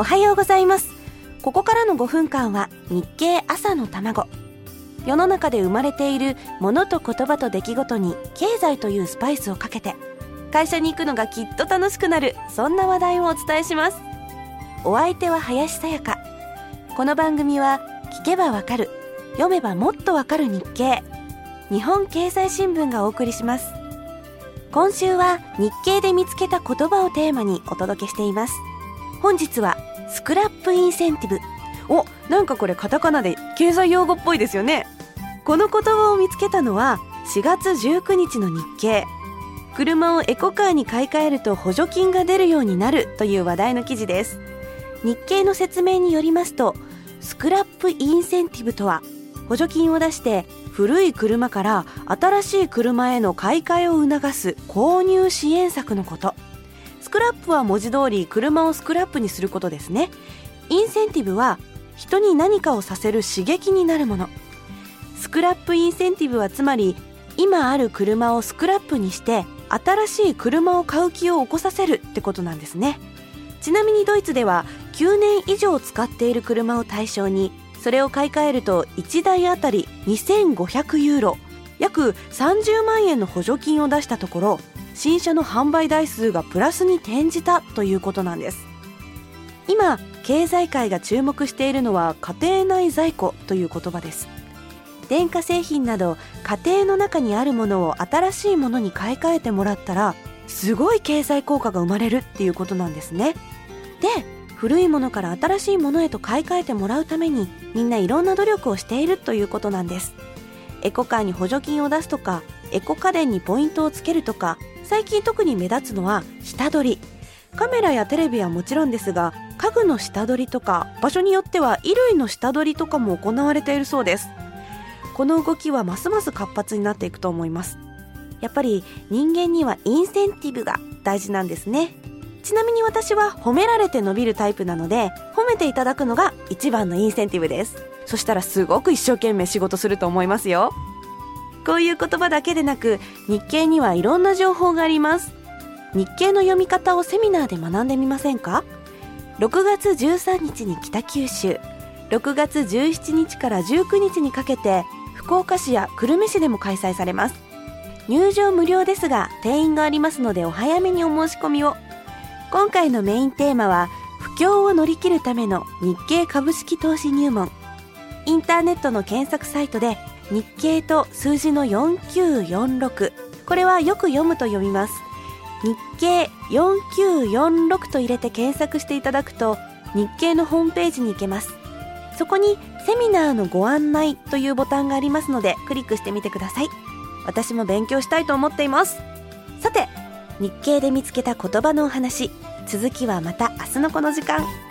おはようございます。ここからの5分間は日経朝の卵。世の中で生まれているものと言葉と出来事に経済というスパイスをかけて会社に行くのがきっと楽しくなるそんな話題をお伝えします。お相手は林さやか。この番組は聞けばわかる読めばもっとわかる日経。日本経済新聞がお送りします。今週は日経で見つけた言葉をテーマにお届けしています。本日はスクラップインセンティブ。おなんかこれカタカナで経済用語っぽいですよね。この言葉を見つけたのは4月19日の日経。車をエコカーに買い替えると補助金が出るようになるという話題の記事です。日経の説明によりますとスクラップインセンティブとは補助金を出して古い車から新しい車への買い替えを促す購入支援策のこと。スクラップは文字通り車をスクラップにすることですね。インセンティブは人に何かをさせる刺激になるもの。スクラップインセンティブはつまり今ある車をスクラップにして新しい車を買う気を起こさせるってことなんですね。ちなみにドイツでは9年以上使っている車を対象にそれを買い替えると1台あたり2500ユーロ約30万円の補助金を出したところ新車の販売台数がプラスに転じたということなんです。今経済界が注目しているのは家庭内在庫という言葉です。電化製品など家庭の中にあるものを新しいものに買い替えてもらったらすごい経済効果が生まれるっていうことなんですね。で古いものから新しいものへと買い替えてもらうためにみんないろんな努力をしているということなんです。エコカーに補助金を出すとかエコ家電にポイントをつけるとか最近特に目立つのは下取り。カメラやテレビはもちろんですが家具の下取りとか場所によっては衣類の下取りとかも行われているそうです。この動きはますます活発になっていくと思います。やっぱり人間にはインセンティブが大事なんですね。ちなみに私は褒められて伸びるタイプなので褒めていただくのが一番のインセンティブです。そしたらすごく一生懸命仕事すると思いますよ。こういう言葉だけでなく日経にはいろんな情報があります。日経の読み方をセミナーで学んでみませんか？6月13日に北九州。6月17日から19日にかけて福岡市や久留米市でも開催されます。入場無料ですが定員がありますのでお早めにお申し込みを。今回のメインテーマは不況を乗り切るための日経株式投資入門。インターネットの検索サイトで日経と数字の4946これはよく読むと読みます。日経4946と入れて検索していただくと日経のホームページに行けます。そこにセミナーのご案内というボタンがありますのでクリックしてみてください。私も勉強したいと思っています。さて日経で見つけた言葉のお話。続きはまた明日のこの時間。